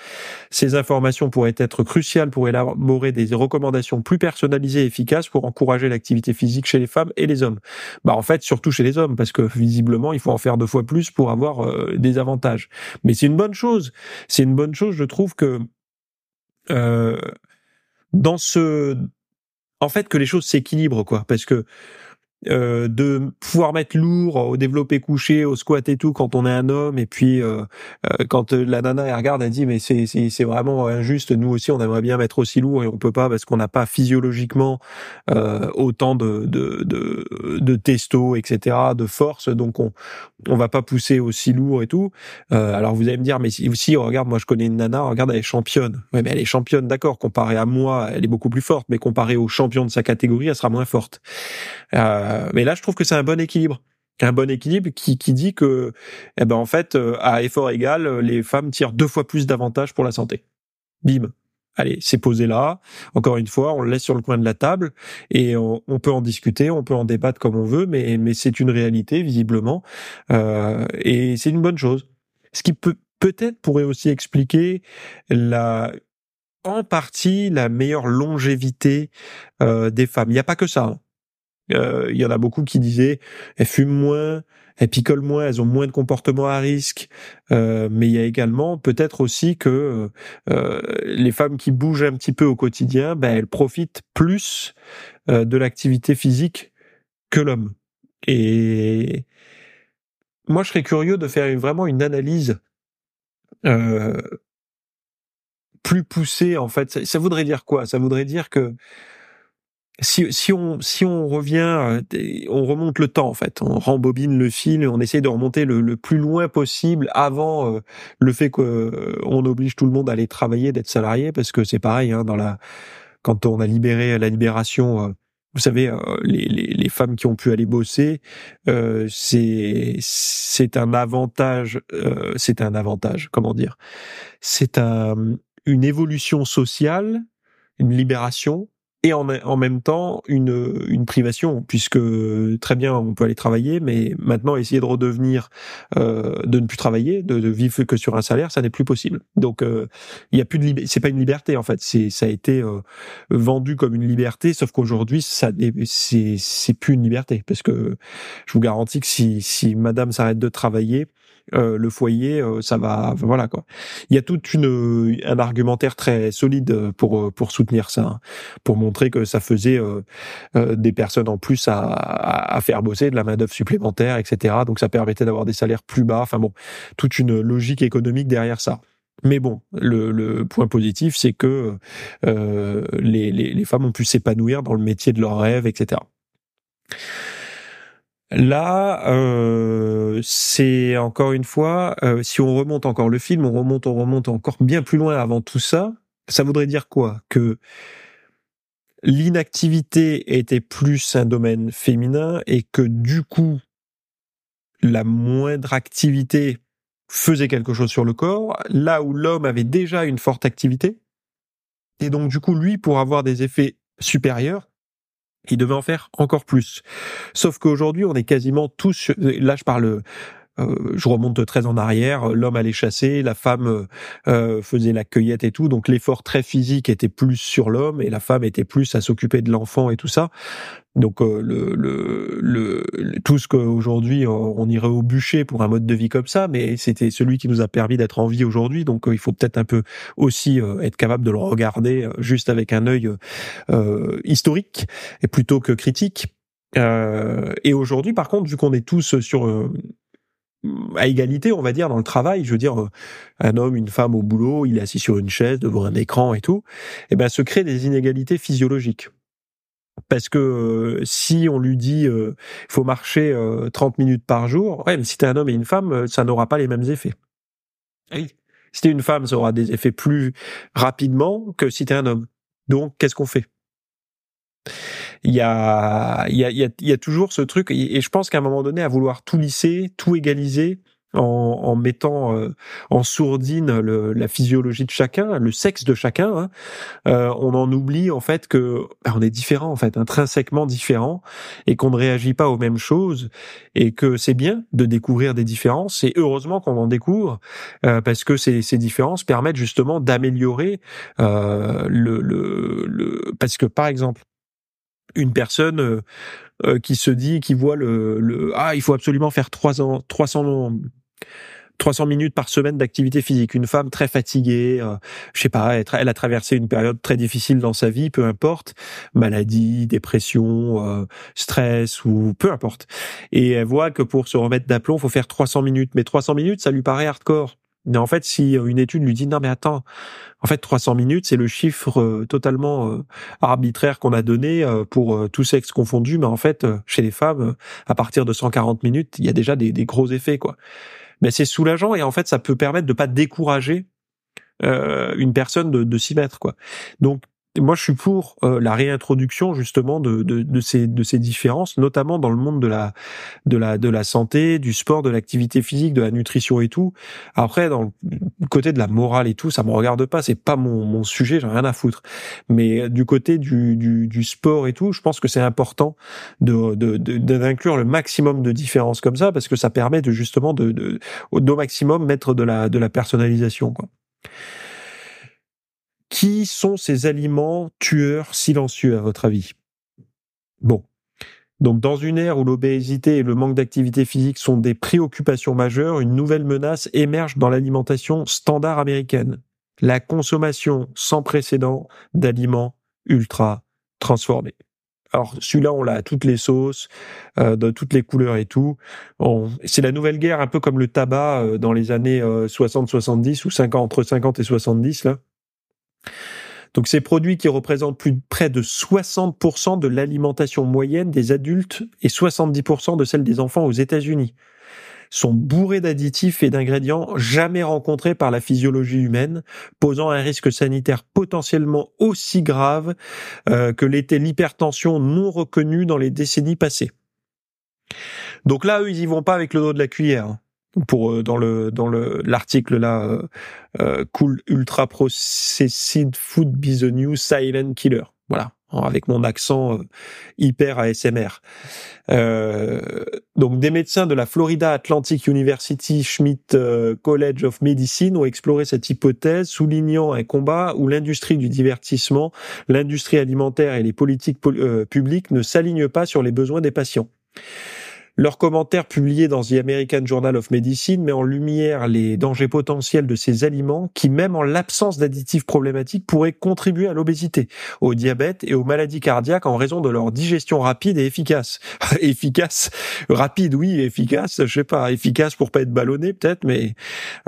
Ces informations pourraient être cruciales pour élaborer des recommandations plus personnalisées et efficaces pour encourager l'activité physique chez les femmes et les hommes. Bah en fait, surtout chez les hommes, parce que visiblement, il faut en faire deux fois plus pour avoir euh, des avantages. Mais c'est une bonne chose. C'est une bonne chose, je trouve que euh, dans ce, en fait, que les choses s'équilibrent, quoi, parce que euh, de pouvoir mettre lourd au développé couché, au squat et tout quand on est un homme, et puis euh, euh, quand la nana elle regarde, elle dit mais c'est c'est vraiment injuste. Nous aussi, on aimerait bien mettre aussi lourd et on peut pas parce qu'on n'a pas physiologiquement autant de de de, de testo, etc., de force, donc on on va pas pousser aussi lourd et tout. alors vous allez me dire mais si, si regarde, moi je connais une nana, regarde elle est championne. Ouais mais elle est championne, d'accord. Comparée à moi, elle est beaucoup plus forte, mais comparée aux champions de sa catégorie, elle sera moins forte. Euh, mais là, je trouve que c'est un bon équilibre un bon équilibre qui, qui dit que, eh ben en fait, euh, à effort égal, les femmes tirent deux fois plus d'avantages pour la santé. Bim. Allez, c'est posé là. Encore une fois, on le laisse sur le coin de la table et on, peut en discuter, on peut en débattre comme on veut, mais, mais c'est une réalité visiblement euh, et c'est une bonne chose. Ce qui peut peut-être pourrait aussi expliquer la en partie la meilleure longévité euh, des femmes. Il n'y a pas que ça. Hein. Euh, il y en a beaucoup qui disaient elles fument moins, elles picolent moins, elles ont moins de comportements à risque. Euh, mais il y a également peut-être aussi que euh, les femmes qui bougent un petit peu au quotidien, ben, elles profitent plus de l'activité physique que l'homme. Et moi, je serais curieux de faire vraiment une analyse plus poussée. En fait, ça voudrait dire quoi? Ça voudrait dire que si, si, on, si on revient, euh, on remonte le temps en fait, on rembobine le fil, on essaie de remonter le, le plus loin possible avant euh, le fait qu'on euh, oblige tout le monde à aller travailler, d'être salarié, parce que c'est pareil hein, dans la quand on a libéré la libération. vous savez, les, les, les, femmes qui ont pu aller bosser, c'est c'est un avantage, c'est un avantage, comment dire, c'est un, une évolution sociale, une libération et en, en, même temps une, une privation, puisque très bien on peut aller travailler, mais maintenant essayer de redevenir, euh, de ne plus travailler, de, de, vivre que sur un salaire, ça n'est plus possible. Donc euh, il y a plus de liberté, c'est pas une liberté en fait, c'est ça a été euh, vendu comme une liberté, sauf qu'aujourd'hui ça c'est c'est plus une liberté, parce que je vous garantis que si si Madame s'arrête de travailler, euh, le foyer, euh, ça va, voilà quoi. Il y a toute une un argumentaire très solide pour pour soutenir ça, hein, pour montrer que ça faisait euh, des personnes en plus à, à, faire bosser, de la main d'œuvre supplémentaire, etc. Donc ça permettait d'avoir des salaires plus bas. Enfin bon, toute une logique économique derrière ça. Mais bon, le, le point positif, c'est que euh, les, les, les, femmes ont pu s'épanouir dans le métier de leur rêve, etc. Là, euh, c'est encore une fois, euh, si on remonte encore le film, on remonte, on remonte encore bien plus loin avant tout ça. Ça voudrait dire quoi? Que l'inactivité était plus un domaine féminin et que du coup, la moindre activité faisait quelque chose sur le corps, là où l'homme avait déjà une forte activité. Et donc, du coup, lui, pour avoir des effets supérieurs, il devait en faire encore plus. Sauf qu'aujourd'hui, on est quasiment tous, là je parle je remonte très en arrière, l'homme allait chasser, la femme euh, euh, faisait la cueillette et tout, donc l'effort très physique était plus sur l'homme et la femme était plus à s'occuper de l'enfant et tout ça. Donc le, le, le, tout ce qu'aujourd'hui on irait au bûcher pour un mode de vie comme ça, mais c'était celui qui nous a permis d'être en vie aujourd'hui. Donc il faut peut-être un peu aussi être capable de le regarder juste avec un œil historique et plutôt que critique. Euh, et aujourd'hui, par contre, vu qu'on est tous sur à égalité, on va dire, dans le travail. Je veux dire, euh, un homme, une femme au boulot, il est assis sur une chaise devant un écran et tout. Eh ben, se créent des inégalités physiologiques. Parce que euh, si on lui dit euh, faut marcher 30 minutes par jour, ouais, mais si t'es un homme et une femme, ça n'aura pas les mêmes effets. Oui. Si t'es une femme, ça aura des effets plus rapidement que si t'es un homme. Donc, qu'est-ce qu'on fait? Il y a, il y a, il y a, toujours ce truc, et je pense qu'à un moment donné, à vouloir tout lisser, tout égaliser, en, en mettant euh, en sourdine le, la physiologie de chacun, le sexe de chacun, hein, euh, on en oublie en fait que bah, on est différent en fait, intrinsèquement différent, et qu'on ne réagit pas aux mêmes choses, et que c'est bien de découvrir des différences. Et heureusement qu'on en découvre euh, parce que ces, ces différences permettent justement d'améliorer le, le, le, parce que par exemple une personne euh, euh, qui se dit, qui voit le, le ah, il faut absolument faire 300, 300 300 minutes par semaine d'activité physique. Une femme très fatiguée, euh, je sais pas, elle, a traversé une période très difficile dans sa vie, peu importe, maladie, dépression, euh, stress ou peu importe. Et elle voit que pour se remettre d'aplomb, faut faire 300 minutes. Mais 300 minutes, ça lui paraît hardcore. Mais en fait, si une étude lui dit non mais attends, en fait 300 minutes c'est le chiffre euh, totalement euh, arbitraire qu'on a donné euh, pour tous sexes confondus, mais en fait chez les femmes à partir de 140 minutes il y a déjà des, des gros effets quoi. Mais c'est soulageant et en fait ça peut permettre de pas décourager une personne de, de s'y mettre quoi. Donc moi, je suis pour euh, la réintroduction justement de, de, de, ces, de ces différences, notamment dans le monde de la, de la, de la santé, du sport, de l'activité physique, de la nutrition et tout. Après, dans le côté de la morale et tout, ça me regarde pas, c'est pas mon, mon sujet, j'ai rien à foutre. Mais du côté du, du, du sport et tout, je pense que c'est important de, de, d'inclure le maximum de différences comme ça, parce que ça permet de justement de, de au maximum mettre de la, de la personnalisation. Quoi. Qui sont ces aliments tueurs silencieux à votre avis? Bon. Donc dans une ère où l'obésité et le manque d'activité physique sont des préoccupations majeures, une nouvelle menace émerge dans l'alimentation standard américaine. La consommation sans précédent d'aliments ultra transformés. Alors celui-là, on l'a à toutes les sauces, euh, de toutes les couleurs et tout. C'est la nouvelle guerre, un peu comme le tabac euh, dans les années 60-70 euh, ou 50, entre 50 et 70 là. Donc ces produits qui représentent plus près de 60% de l'alimentation moyenne des adultes et 70% de celle des enfants aux États-Unis sont bourrés d'additifs et d'ingrédients jamais rencontrés par la physiologie humaine, posant un risque sanitaire potentiellement aussi grave euh, que l'était l'hypertension non reconnue dans les décennies passées. Donc là, eux, ils y vont pas avec le dos de la cuillère. Pour euh, dans le dans le l'article là euh, euh, cool ultra processed food be the new silent killer voilà avec mon accent hyper ASMR. Euh, donc des médecins de la Florida Atlantic University Schmidt College of Medicine ont exploré cette hypothèse, soulignant un combat où l'industrie du divertissement, l'industrie alimentaire et les politiques publiques ne s'alignent pas sur les besoins des patients. Leur commentaire publié dans The American Journal of Medicine met en lumière les dangers potentiels de ces aliments qui, même en l'absence d'additifs problématiques, pourraient contribuer à l'obésité, au diabète et aux maladies cardiaques en raison de leur digestion rapide et efficace. (laughs) efficace, rapide, oui, efficace, je sais pas, efficace pour pas être ballonné peut-être, mais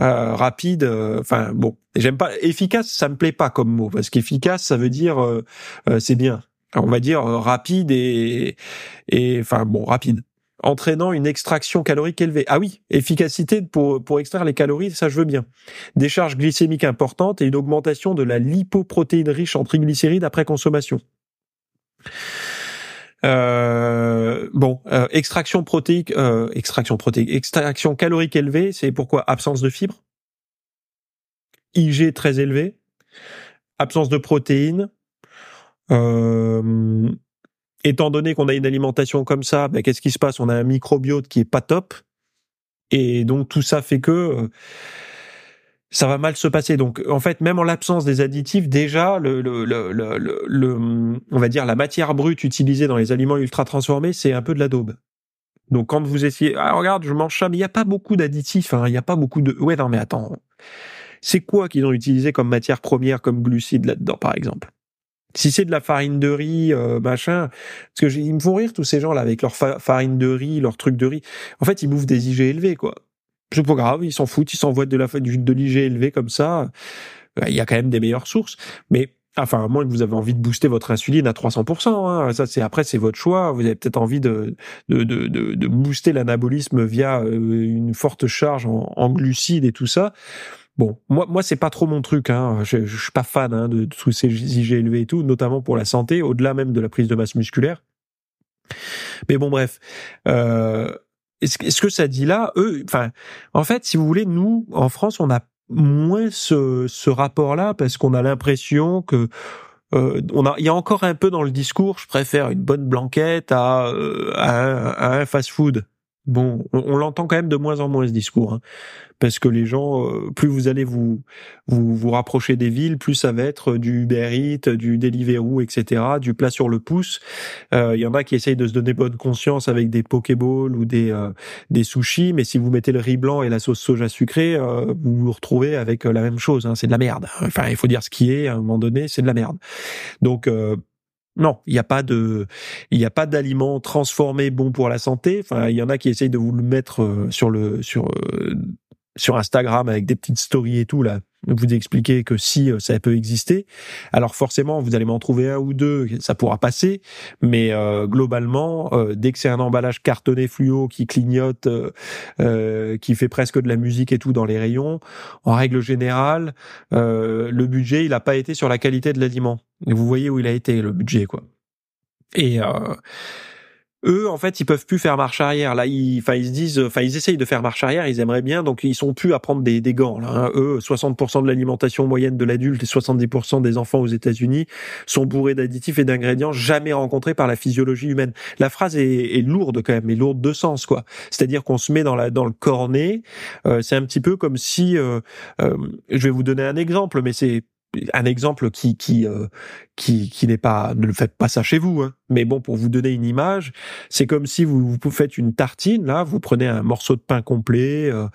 euh, rapide, euh, enfin bon, j'aime pas efficace, ça me plaît pas comme mot parce qu'efficace ça veut dire euh, c'est bien. on va dire rapide et et enfin bon rapide entraînant une extraction calorique élevée. Ah oui, efficacité pour, pour extraire les calories, ça je veux bien. Des charges glycémiques importantes et une augmentation de la lipoprotéine riche en triglycérides après consommation. Euh, bon, euh, extraction protéique, euh, extraction protéique, extraction calorique élevée, c'est pourquoi? Absence de fibres, IG très élevé, absence de protéines. Étant donné qu'on a une alimentation comme ça, ben, qu'est-ce qui se passe? On a un microbiote qui est pas top, et donc tout ça fait que euh, ça va mal se passer. Donc en fait, même en l'absence des additifs, déjà le, le, le, le, on va dire la matière brute utilisée dans les aliments ultra transformés, c'est un peu de la daube. Donc quand vous essayez, ah, regarde, je mange ça, mais il n'y a pas beaucoup d'additifs, hein, il n'y a pas beaucoup de, ouais non mais attends, c'est quoi qu'ils ont utilisé comme matière première, comme glucides là-dedans par exemple? Si c'est de la farine de riz, euh, machin, parce que ils me font rire tous ces gens là avec leur farine de riz, leur truc de riz. En fait, ils bouffent des IG élevés quoi c'est pas grave, ils s'en foutent, ils s'envoient de la de l'IG élevé comme ça. Euh, il y a quand même des meilleures sources, mais enfin à moins que vous avez envie de booster votre insuline à 300%, hein, ça c'est après c'est votre choix. Vous avez peut-être envie de de, de, de, booster l'anabolisme via euh, une forte charge en, glucides et tout ça. Bon, moi, moi, c'est pas trop mon truc. Hein. Je, je suis pas fan hein, de, tous ces IG élevés et tout, notamment pour la santé, au-delà même de la prise de masse musculaire. Mais bon, bref. Euh, est-ce que ça dit là, eux, enfin, en fait, si vous voulez, nous, en France, on a moins ce, ce rapport-là parce qu'on a l'impression que euh, on a, il y a encore un peu dans le discours, je préfère une bonne blanquette à, euh, à un fast-food. Bon, on, l'entend quand même de moins en moins ce discours, hein, parce que les gens, euh, plus vous allez vous, vous vous rapprocher des villes, plus ça va être du Uber Eats, du Deliveroo, etc., du plat sur le pouce. Euh, il y en a qui essayent de se donner bonne conscience avec des Pokéballs ou des euh, des sushis, mais si vous mettez le riz blanc et la sauce soja sucrée, vous vous retrouvez avec la même chose. Hein, c'est de la merde. Enfin, il faut dire ce qui est. À un moment donné, c'est de la merde. Donc non, il n'y a pas de, il n'y a pas d'aliments transformés bons pour la santé. Enfin, il y en a qui essayent de vous le mettre euh, sur le, sur, euh, sur Instagram avec des petites stories et tout là vous expliquer que si euh, ça peut exister. Alors forcément vous allez m'en trouver un ou deux ça pourra passer. Mais globalement dès que c'est un emballage cartonné fluo qui clignote qui fait presque de la musique et tout dans les rayons en règle générale le budget il n'a pas été sur la qualité de l'aliment. Vous voyez où il a été le budget, quoi. Et euh, eux, en fait, ils peuvent plus faire marche arrière. Là, ils, enfin, ils se disent, enfin, ils essayent de faire marche arrière. Ils aimeraient bien, donc ils sont plus à prendre des, des gants. Là, hein. Eux, 60% de l'alimentation moyenne de l'adulte et 70% des enfants aux États-Unis sont bourrés d'additifs et d'ingrédients jamais rencontrés par la physiologie humaine. La phrase est, est lourde quand même, mais lourde de sens, quoi. C'est-à-dire qu'on se met dans la dans le cornet. Euh, c'est un petit peu comme si, euh, euh, je vais vous donner un exemple, mais c'est un exemple qui qui euh, qui, qui n'est pas ne le faites pas ça chez vous hein. mais bon pour vous donner une image c'est comme si vous, vous faites une tartine là vous prenez un morceau de pain complet euh,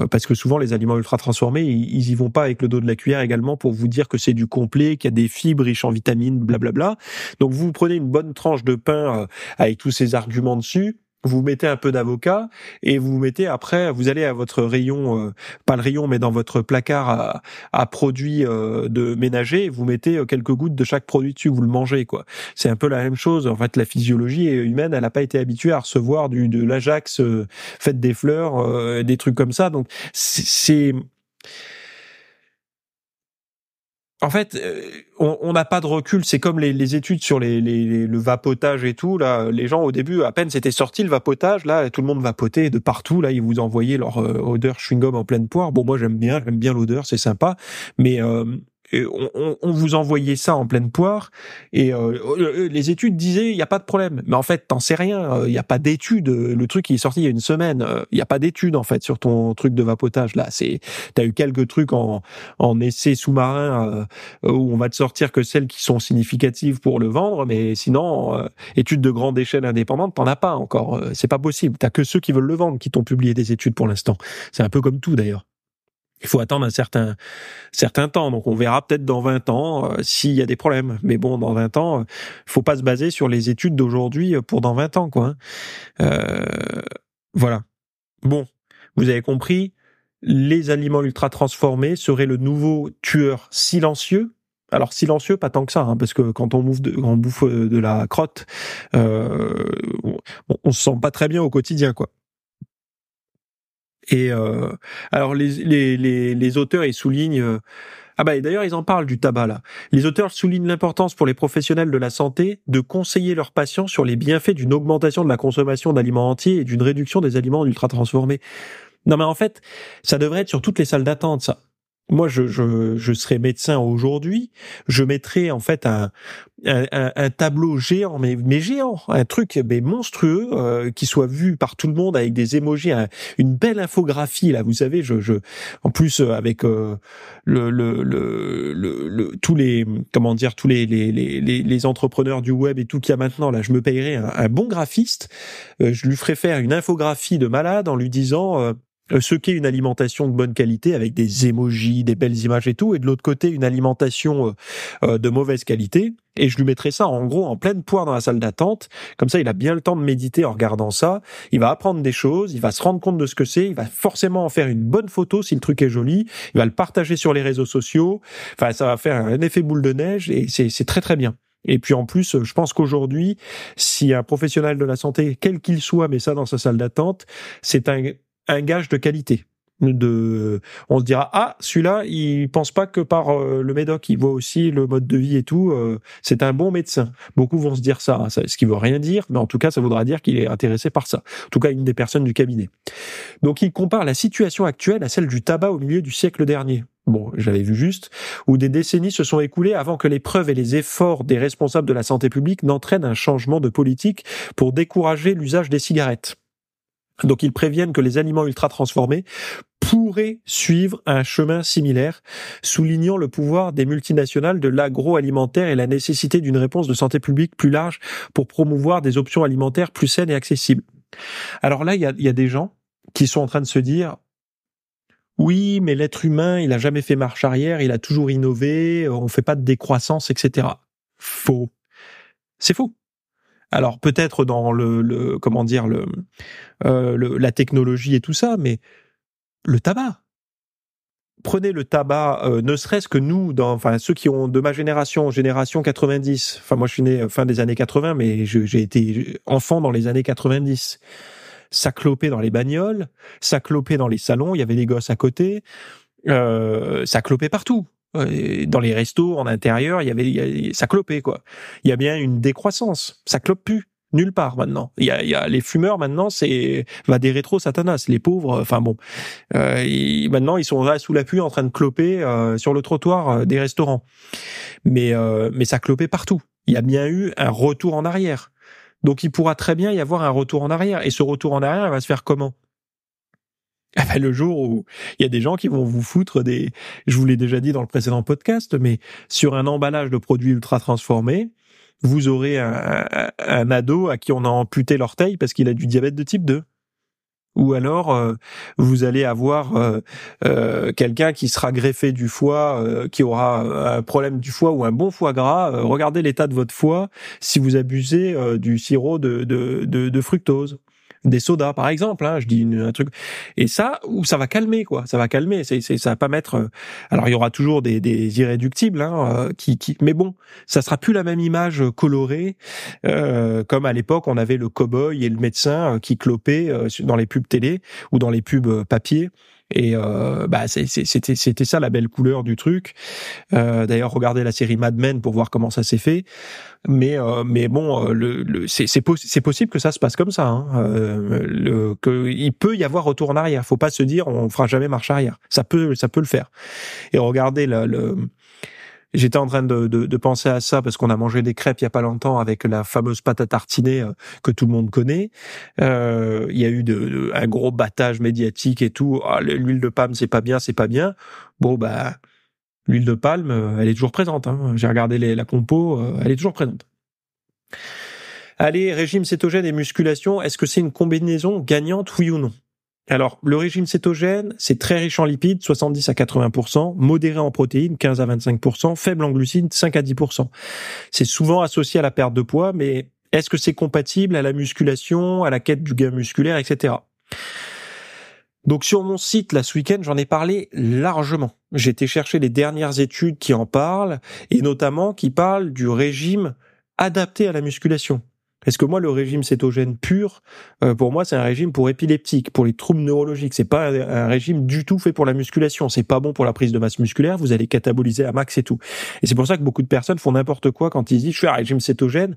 euh, parce que souvent les aliments ultra transformés ils, y vont pas avec le dos de la cuillère également pour vous dire que c'est du complet qu'il y a des fibres riches en vitamines blablabla donc vous prenez une bonne tranche de pain avec tous ces arguments dessus vous mettez un peu d'avocat et vous mettez après, vous allez à votre rayon, euh, pas le rayon, mais dans votre placard à, produits euh, de ménager, vous mettez euh, quelques gouttes de chaque produit dessus, vous le mangez quoi. C'est un peu la même chose. En fait, la physiologie humaine, elle n'a pas été habituée à recevoir du de l'Ajax fait des fleurs, des trucs comme ça. Donc c'est en fait, euh, on n'a pas de recul. C'est comme les, études sur les, le vapotage et tout. Là, les gens au début, à peine c'était sorti le vapotage, là, tout le monde vapotait de partout. Là, ils vous envoyaient leur euh, odeur chewing-gum en pleine poire. Bon, moi j'aime bien, j'aime bien l'odeur, c'est sympa. Mais euh, on, on, vous envoyait ça en pleine poire et euh, euh, les études disaient il n'y a pas de problème. Mais en fait, t'en sais rien. Euh, il n'y a pas d'études. Le truc qui est sorti il y a une semaine. Il n'y a pas d'études en fait sur ton truc de vapotage là. C'est t'as eu quelques trucs en en essai sous-marin où on va te sortir que celles qui sont significatives pour le vendre, mais sinon études de grande échelle indépendante t'en as pas encore. C'est pas possible. T'as que ceux qui veulent le vendre qui t'ont publié des études pour l'instant. C'est un peu comme tout d'ailleurs il faut attendre un certain certain temps. Donc on verra peut-être dans 20 ans euh, s'il y a des problèmes. Mais bon, dans 20 ans, il faut pas se baser sur les études d'aujourd'hui pour dans 20 ans, quoi. Hein. Euh, voilà. Bon, vous avez compris. Les aliments ultra transformés seraient le nouveau tueur silencieux alors silencieux, pas tant que ça, hein, parce que quand on bouffe de, on la crotte, euh, on se sent pas très bien au quotidien, quoi. Et euh, alors les, les, les, auteurs ils soulignent euh, ah bah d'ailleurs ils en parlent du tabac là. Les auteurs soulignent l'importance pour les professionnels de la santé de conseiller leurs patients sur les bienfaits d'une augmentation de la consommation d'aliments entiers et d'une réduction des aliments ultra transformés. Non mais en fait, ça devrait être sur toutes les salles d'attente ça moi, je, je, je serais médecin aujourd'hui, je mettrais en fait un, un, un tableau géant, mais, mais géant, un truc mais monstrueux euh, qui soit vu par tout le monde avec des émojis, une belle infographie là. Vous savez, je, je en plus euh, avec euh, le, le, le, le, tous les comment dire tous les les, les, les entrepreneurs du web et tout qu'il y a maintenant là, je me payerais un, bon graphiste, je lui ferais faire une infographie de malade en lui disant euh, ce qu'est une alimentation de bonne qualité avec des émojis, des belles images et tout, et de l'autre côté une alimentation euh, euh, de mauvaise qualité. Et je lui mettrai ça en gros en pleine poire dans la salle d'attente. Comme ça, il a bien le temps de méditer en regardant ça. Il va apprendre des choses, il va se rendre compte de ce que c'est, il va forcément en faire une bonne photo si le truc est joli, il va le partager sur les réseaux sociaux. Enfin, ça va faire un effet boule de neige et c'est très très bien. Et puis en plus, je pense qu'aujourd'hui, si un professionnel de la santé, quel qu'il soit, met ça dans sa salle d'attente, c'est un un gage de qualité. De, on se dira ah celui-là il pense pas que par euh, le médoc il voit aussi le mode de vie et tout euh, c'est un bon médecin beaucoup vont se dire ça, hein, ce qui veut rien dire mais en tout cas ça voudra dire qu'il est intéressé par ça en tout cas une des personnes du cabinet donc il compare la situation actuelle à celle du tabac au milieu du siècle dernier bon, j'avais vu juste, où des décennies se sont écoulées avant que les preuves et les efforts des responsables de la santé publique n'entraînent un changement de politique pour décourager l'usage des cigarettes. Donc ils préviennent que les aliments ultra transformés pourraient suivre un chemin similaire, soulignant le pouvoir des multinationales de l'agroalimentaire et la nécessité d'une réponse de santé publique plus large pour promouvoir des options alimentaires plus saines et accessibles. Alors là, il y a, des gens qui sont en train de se dire oui, mais l'être humain, il a jamais fait marche arrière, il a toujours innové, on fait pas de décroissance, etc. Faux. C'est faux. Alors peut-être dans le, le, comment dire le, euh, le, la technologie et tout ça, mais le tabac. Prenez le tabac, euh, ne serait-ce que nous, dans, enfin ceux qui ont de ma génération, génération 90. Enfin moi je suis né euh, fin des années 80, mais j'ai été enfant dans les années 90. Ça clopait dans les bagnoles, ça clopait dans les salons. Il y avait des gosses à côté. Euh, ça clopait partout. Euh, dans les restos en intérieur, il y avait, ça clopait quoi. Il y a bien une décroissance, ça clope plus nulle part maintenant. Il y a, il y a les fumeurs maintenant, c'est va des rétro satanas. Les pauvres, enfin bon, euh, maintenant ils sont là sous la pluie en train de cloper euh, sur le trottoir euh, des restaurants. Mais mais ça clopait partout. Il y a bien eu un retour en arrière. Donc il pourra très bien y avoir un retour en arrière. Et ce retour en arrière, il va se faire comment? Ben, le jour où il y a des gens qui vont vous foutre des, je vous l'ai déjà dit dans le précédent podcast, mais sur un emballage de produits ultra transformés, vous aurez un, un, ado à qui on a amputé l'orteil parce qu'il a du diabète de type 2. Ou alors euh, vous allez avoir euh, euh, quelqu'un qui sera greffé du foie, qui aura un problème du foie ou un bon foie gras. regardez l'état de votre foie si vous abusez du sirop de, de fructose des sodas par exemple hein, je dis un truc. Et ça ou ça va calmer quoi. Ça va calmer. C'est c'est ça va pas mettre euh, alors il y aura toujours des, des irréductibles hein, euh, qui qui mais bon ça sera plus la même image colorée euh, comme à l'époque on avait le cowboy et le médecin qui clopaient dans les pubs télé ou dans les pubs papier et euh, bah c'était c'était ça la belle couleur du truc. Euh, D'ailleurs, regardez la série Mad Men pour voir comment ça s'est fait. Mais euh, mais bon, euh, le, le c'est c'est possible que ça se passe comme ça. Hein. Euh, le, que il peut y avoir retour en arrière. Faut pas se dire on fera jamais marche arrière. Ça peut ça peut le faire. Et regardez le, le J'étais en train de, de, penser à ça parce qu'on a mangé des crêpes il y a pas longtemps avec la fameuse pâte à tartiner euh, que tout le monde connaît. Euh, il y a eu un gros battage médiatique et tout. Ah, l'huile de palme c'est pas bien, c'est pas bien. Bon bah l'huile de palme, euh, elle est toujours présente. Hein. J'ai regardé la compo, elle est toujours présente. Allez, régime cétogène et musculation, est-ce que c'est une combinaison gagnante, oui ou non? Alors, le régime cétogène, c'est très riche en lipides, 70 à 80%, modéré en protéines, 15 à 25%, faible en glucides, 5 à 10%. C'est souvent associé à la perte de poids, mais est-ce que c'est compatible à la musculation, à la quête du gain musculaire, etc. Donc sur mon site, là, ce week-end, j'en ai parlé largement. J'ai été chercher les dernières études qui en parlent, et notamment qui parlent du régime adapté à la musculation. Est-ce que moi, le régime cétogène pur, euh, pour moi, c'est un régime pour épileptique, pour les troubles neurologiques. C'est pas un, régime du tout fait pour la musculation. C'est pas bon pour la prise de masse musculaire. Vous allez cataboliser à max et tout. Et c'est pour ça que beaucoup de personnes font n'importe quoi quand ils disent je fais un régime cétogène.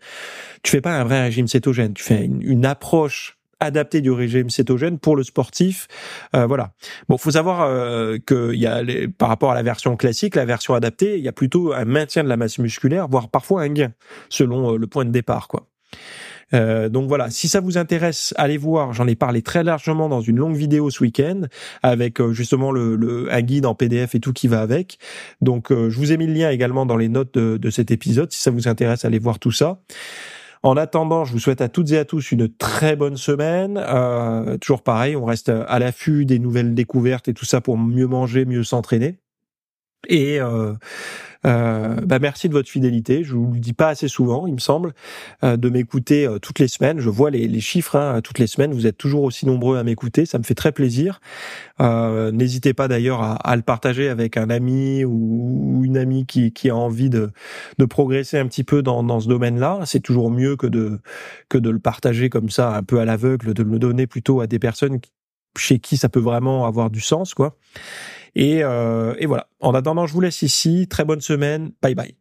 Tu fais pas un vrai régime cétogène. Tu fais une, approche adaptée du régime cétogène pour le sportif. Euh, voilà. Bon, faut savoir euh, que y a les, par rapport à la version classique, la version adaptée, il y a plutôt un maintien de la masse musculaire, voire parfois un gain selon le point de départ, quoi. Euh, donc voilà, si ça vous intéresse, allez voir. J'en ai parlé très largement dans une longue vidéo ce week-end avec euh, justement le, le, un guide en PDF et tout qui va avec. Donc euh, je vous ai mis le lien également dans les notes de, de cet épisode. Si ça vous intéresse, allez voir tout ça. En attendant, je vous souhaite à toutes et à tous une très bonne semaine. Toujours pareil, on reste à l'affût des nouvelles découvertes et tout ça pour mieux manger, mieux s'entraîner. Et euh, euh, bah merci de votre fidélité. Je vous le dis pas assez souvent, il me semble, euh, de m'écouter euh, toutes les semaines. Je vois les, chiffres hein, toutes les semaines. Vous êtes toujours aussi nombreux à m'écouter. Ça me fait très plaisir. N'hésitez pas d'ailleurs à, le partager avec un ami ou une amie qui, a envie de, progresser un petit peu dans, dans ce domaine-là. C'est toujours mieux que de que de le partager comme ça, un peu à l'aveugle, de le donner plutôt à des personnes chez qui ça peut vraiment avoir du sens, quoi. Et, euh, et voilà. En attendant, je vous laisse ici. Très bonne semaine. Bye bye.